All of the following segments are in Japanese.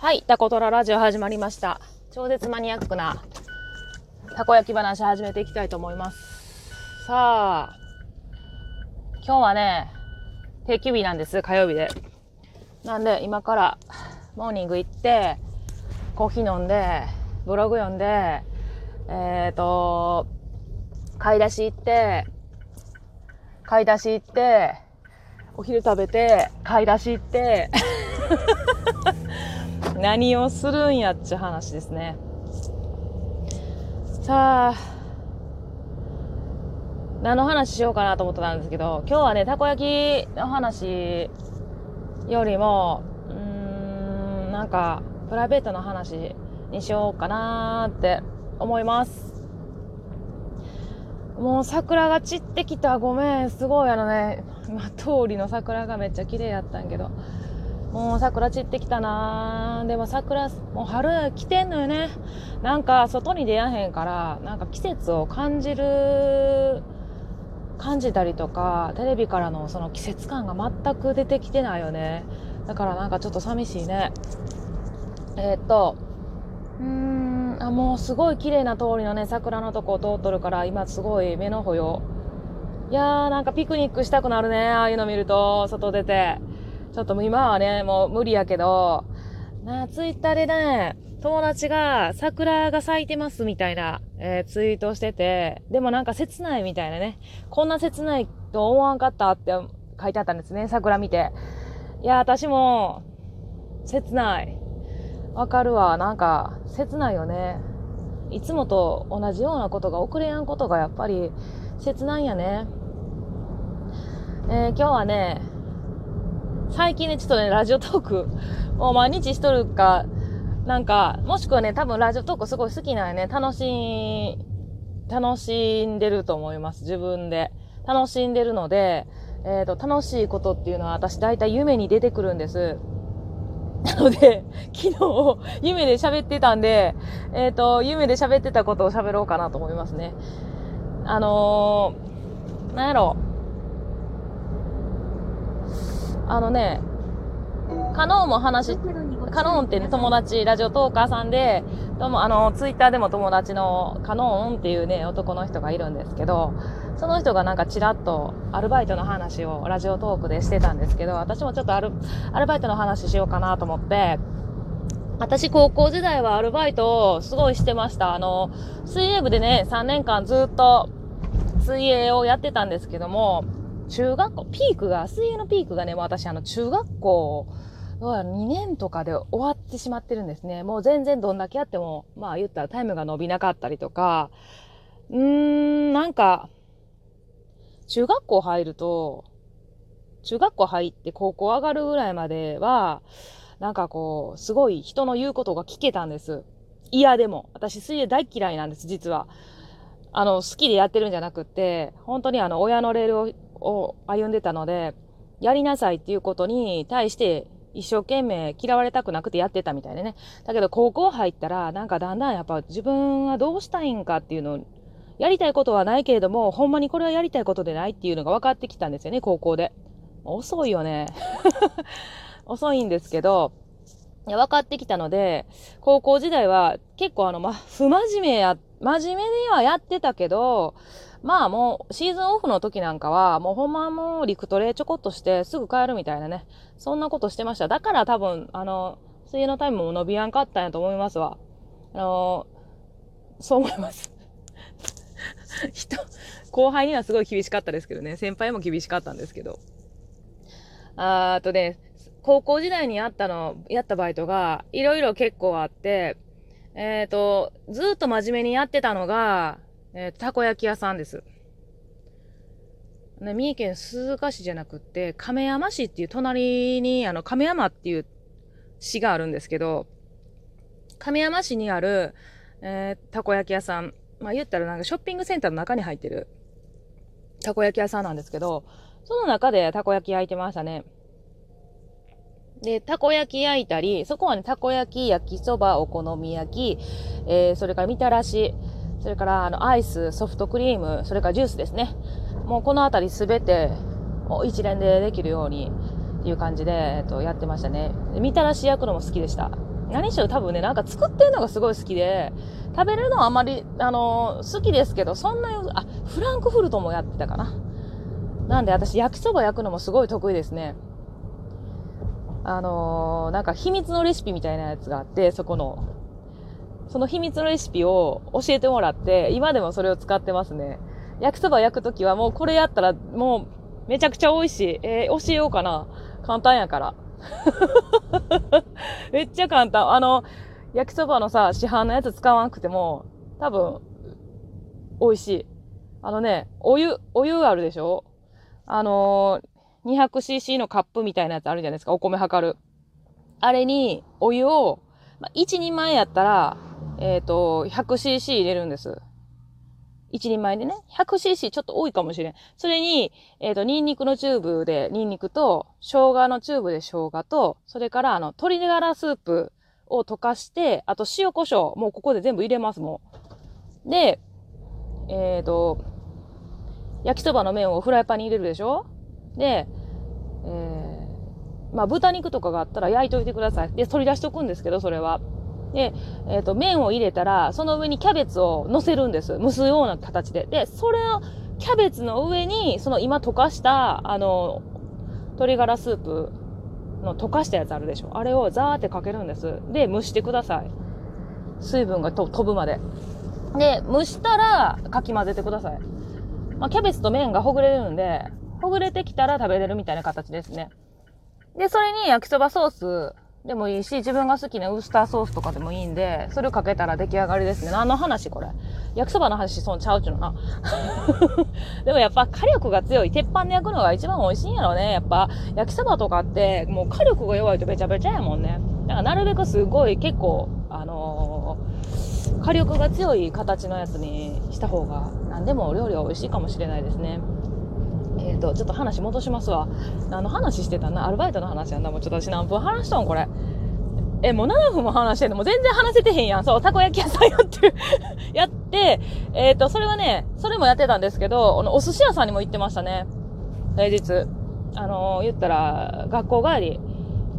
はい、タコトララジオ始まりました。超絶マニアックなたこ焼き話始めていきたいと思います。さあ、今日はね、定休日なんです、火曜日で。なんで、今からモーニング行って、コーヒー飲んで、ブログ読んで、えっ、ー、と、買い出し行って、買い出し行って、お昼食べて、買い出し行って、何をするんやっちゅう話ですね。さあ、何の話しようかなと思ってたんですけど、今日はね、たこ焼きの話よりも、うーん、なんか、プライベートの話にしようかなって思います。もう桜が散ってきた。ごめん。すごいあのね、今通りの桜がめっちゃ綺麗やったんけど。もう桜散ってきたなでも桜、もう春来てんのよね。なんか外に出やへんから、なんか季節を感じる、感じたりとか、テレビからのその季節感が全く出てきてないよね。だからなんかちょっと寂しいね。えー、っと、うーん、あ、もうすごい綺麗な通りのね、桜のとこを通っとるから、今すごい目の保養。いやーなんかピクニックしたくなるね、ああいうの見ると、外出て。ちょっともう今はね、もう無理やけど、なツイッターでね、友達が桜が咲いてますみたいな、えー、ツイートしてて、でもなんか切ないみたいなね、こんな切ないと思わんかったって書いてあったんですね、桜見て。いや、私も、切ない。わかるわ。なんか、切ないよね。いつもと同じようなことが遅れやんことがやっぱり切ないんやね。えー、今日はね、最近ね、ちょっとね、ラジオトーク、もう毎日しとるか、なんか、もしくはね、多分ラジオトークすごい好きなんやね。楽し、楽しんでると思います。自分で。楽しんでるので、えっ、ー、と、楽しいことっていうのは私大体夢に出てくるんです。なので、昨日、夢で喋ってたんで、えっ、ー、と、夢で喋ってたことを喋ろうかなと思いますね。あのー、なんやろう。あのね、カノンも話、カノンってね、友達、ラジオトーカーさんで、どうも、あの、ツイッターでも友達のカノンっていうね、男の人がいるんですけど、その人がなんかちらっとアルバイトの話をラジオトークでしてたんですけど、私もちょっとアル、アルバイトの話しようかなと思って、私高校時代はアルバイトをすごいしてました。あの、水泳部でね、3年間ずっと水泳をやってたんですけども、中学校、ピークが、水泳のピークがね、もう私あの中学校、2年とかで終わってしまってるんですね。もう全然どんだけやっても、まあ言ったらタイムが伸びなかったりとか、うーん、なんか、中学校入ると、中学校入って高校上がるぐらいまでは、なんかこう、すごい人の言うことが聞けたんです。嫌でも。私水泳大嫌いなんです、実は。あの、好きでやってるんじゃなくて、本当にあの、親のレールをを歩んでたので、やりなさいっていうことに対して一生懸命嫌われたくなくてやってたみたいでね。だけど高校入ったら、なんかだんだんやっぱ自分はどうしたいんかっていうのを、やりたいことはないけれども、ほんまにこれはやりたいことでないっていうのが分かってきたんですよね、高校で。遅いよね。遅いんですけど、いや、分かってきたので、高校時代は結構あの、ま、不真面目や、真面目にはやってたけど、まあもうシーズンオフの時なんかはもうほんまもう陸トレちょこっとしてすぐ帰るみたいなね。そんなことしてました。だから多分、あの、水泳のタイムも伸びやんかったんやと思いますわ。あの、そう思います。人、後輩にはすごい厳しかったですけどね。先輩も厳しかったんですけど。ああとね、高校時代にやったの、やったバイトが、いろいろ結構あって、えっ、ー、と、ずっと真面目にやってたのが、えー、たこ焼き屋さんです。ね、三重県鈴鹿市じゃなくって、亀山市っていう隣に、あの、亀山っていう市があるんですけど、亀山市にある、えー、たこ焼き屋さん、まあ言ったらなんかショッピングセンターの中に入ってるたこ焼き屋さんなんですけど、その中でたこ焼き焼いてましたね。で、たこ焼き焼いたり、そこはね、たこ焼き、焼きそば、お好み焼き、えー、それからみたらし、それからあのアイス、ソフトクリーム、それからジュースですね。もうこのあたりすべて一連でできるようにっていう感じで、えっと、やってましたね。みたらし焼くのも好きでした。何しろ多分ね、なんか作ってるのがすごい好きで、食べれるのはあまり、あの、好きですけど、そんな、あ、フランクフルトもやってたかな。なんで私、焼きそば焼くのもすごい得意ですね。あのー、なんか秘密のレシピみたいなやつがあって、そこの、その秘密のレシピを教えてもらって、今でもそれを使ってますね。焼きそば焼くときはもうこれやったらもうめちゃくちゃ美味しい。えー、教えようかな。簡単やから。めっちゃ簡単。あの、焼きそばのさ、市販のやつ使わなくても、多分、美味しい。あのね、お湯、お湯あるでしょ？あのー、200cc のカップみたいなやつあるじゃないですか。お米測る。あれに、お湯を、まあ、1人前やったら、えっ、ー、と、100cc 入れるんです。一人前でね、100cc ちょっと多いかもしれん。それに、えっ、ー、と、ニンニクのチューブでニンニクと、生姜のチューブで生姜と、それからあの、鶏ガラスープを溶かして、あと塩胡椒、もうここで全部入れます、もう。で、えっ、ー、と、焼きそばの麺をフライパンに入れるでしょ？で、えー、まあ、豚肉とかがあったら焼いといてください。で、取り出しとくんですけど、それは。で、えっ、ー、と、麺を入れたら、その上にキャベツを乗せるんです。蒸すような形で。で、それを、キャベツの上に、その今溶かした、あの、鶏ガラスープの溶かしたやつあるでしょ。あれをザーってかけるんです。で、蒸してください。水分が飛ぶまで。で、蒸したら、かき混ぜてください。まあ、キャベツと麺がほぐれるんで、ほぐれてきたら食べれるみたいな形ですね。で、それに焼きそばソース、でもいいし、自分が好きなウスターソースとかでもいいんで、それをかけたら出来上がりですね。何の話これ？焼きそばの話そんちゃうちゅうのな。でもやっぱ火力が強い。鉄板で焼くのが一番美味しいんやろね。やっぱ焼きそばとかってもう火力が弱いとべちゃべちゃやもんね。だからなるべくすごい結構、あのー、火力が強い形のやつにした方が何でもお料理は美味しいかもしれないですね。えっ、ー、と、ちょっと話戻しますわ。何の話してたなアルバイトの話やんな。もうちょっと私何分話したんこれ。え、もう7分も話してんの？もう全然話せてへんやん。そう、たこ焼き屋さんやって やって、えっ、ー、と、それはね、それもやってたんですけど、あの、お寿司屋さんにも行ってましたね。平日。あの、言ったら、学校帰り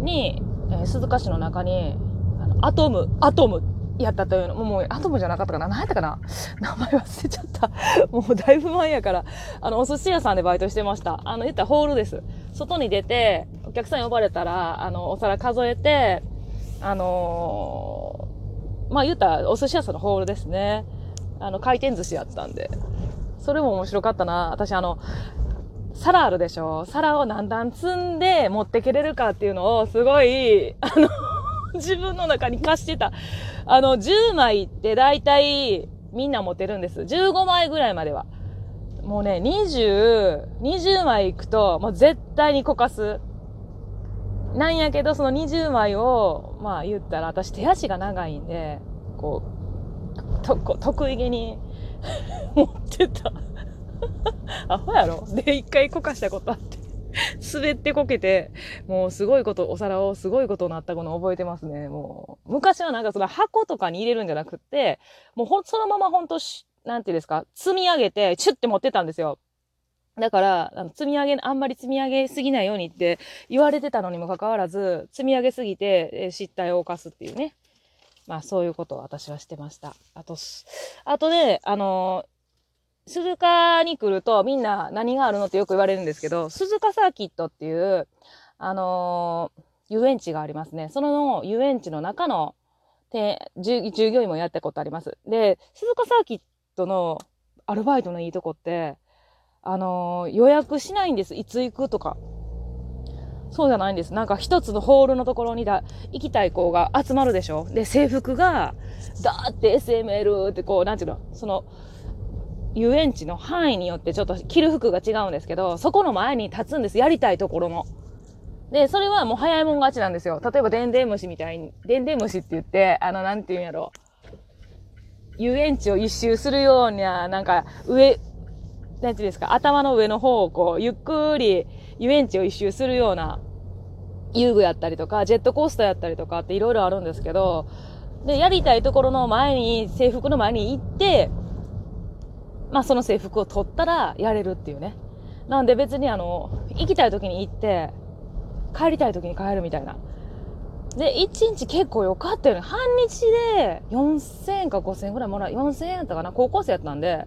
に、えー、鈴鹿市の中に、あの、アトム、アトムやったというのも、もうアトムじゃなかったかな？何やったかな？名前忘れちゃった。もうだいぶ前やから、あの、お寿司屋さんでバイトしてました。あの、言ったらホールです。外に出て、お客さん呼ばれたら、あの、お皿数えて、あのー、まあ言ったらお寿司屋さんのホールですね。あの、回転寿司やったんで。それも面白かったな。私あの、皿あるでしょ？皿を何段積んで持ってけれるかっていうのをすごい、あの 自分の中に貸してた。あの、10枚って大体みんな持てるんです。15枚ぐらいまでは。もうね、20、20枚いくと、もう絶対にこかす。なんやけど、その20枚を、まあ言ったら、私手足が長いんで、こう、と、こ得意げに 持ってた。アホやろで、一回こかしたことあって。滑ってこけて、もうすごいこと、お皿をすごいことになったこの覚えてますね。もう、昔はなんかその箱とかに入れるんじゃなくって、もうほん、そのままほんとし、なんていうんですか、積み上げて、チュッて持ってたんですよ。だから、あの積み上げ、あんまり積み上げすぎないようにって言われてたのにもかかわらず、積み上げすぎて、え失態を犯すっていうね。まあそういうことを私はしてました。あと、あとね、あの鈴鹿に来るとみんな何があるのってよく言われるんですけど、鈴鹿サーキットっていう、あのー、遊園地がありますね。その遊園地の中の従業員もやったことあります。で、鈴鹿サーキットのアルバイトのいいとこって、あのー、予約しないんです。いつ行くとか。そうじゃないんです。なんか一つのホールのところにだ行きたい子が集まるでしょで、制服が、だーって SML ってこう、なんていうの、その、遊園地の範囲によってちょっと着る服が違うんですけど、そこの前に立つんです。やりたいところの。で、それはもう早いもん勝ちなんですよ。例えば、でんでん虫みたいに、でんでん虫って言って、あの、なんて言うんやろ。遊園地を一周するような、なんか、上、なんていうんですか、頭の上の方をこう、ゆっくり遊園地を一周するような遊具やったりとか、ジェットコースターやったりとかっていろいろあるんですけど、で、やりたいところの前に、制服の前に行って、まあその制服を取ったらやれるっていうね。なんで別にあの、行きたい時に行って、帰りたい時に帰るみたいな。で、1日結構良かったよね。半日で4000円か5000円ぐらいもらう。4000円やったかな高校生やったんで、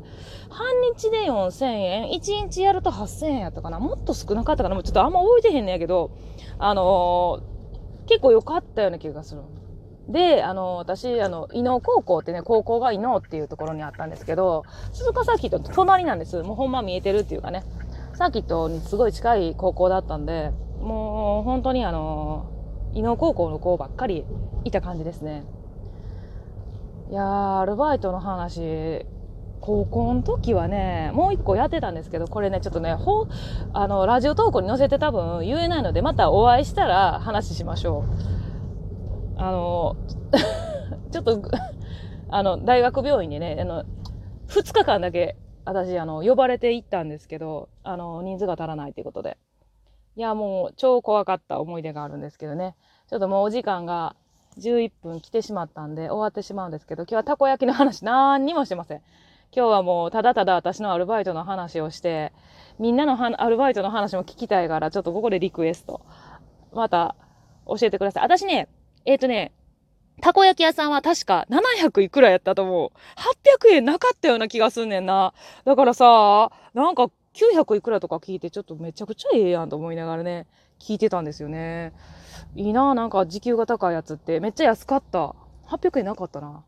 半日で4000円、1日やると8000円やったかなもっと少なかったかなもうちょっとあんま覚えてへんねやけど、あのー、結構良かったような気がする。で、あの、私、あの、伊能高校ってね、高校が伊能っていうところにあったんですけど、鈴鹿サーキット隣なんです。もうほんま見えてるっていうかね、サーキットにすごい近い高校だったんで、もう本当にあの、伊能高校の子ばっかりいた感じですね。いやー、アルバイトの話、高校の時はね、もう一個やってたんですけど、これね、ちょっとね、ほあの、ラジオ投稿に載せて多分言えないので、またお会いしたら話しましょう。あの、ちょっと、あの、大学病院にね、あの、2日間だけ、私、あの、呼ばれて行ったんですけど、あの、人数が足らないということで。いや、もう超怖かった思い出があるんですけどね。ちょっともうお時間が11分来てしまったんで終わってしまうんですけど、今日はたこ焼きの話何にもしてません。今日はもうただただ私のアルバイトの話をして、みんなのアルバイトの話も聞きたいから、ちょっとここでリクエスト。また教えてください。私ね、えっ、ー、とね、たこ焼き屋さんは確か700いくらやったと思う。800円なかったような気がすんねんな。だからさ、なんか900いくらとか聞いてちょっとめちゃくちゃええやんと思いながらね、聞いてたんですよね。いいななんか時給が高いやつってめっちゃ安かった。800円なかったな。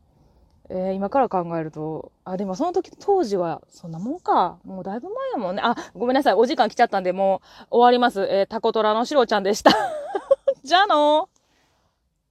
えー、今から考えると、あ、でもその時当時はそんなもんか。もうだいぶ前やもんね。あ、ごめんなさい。お時間来ちゃったんで、もう終わります。えー、タコトラのシロちゃんでした。じゃあのー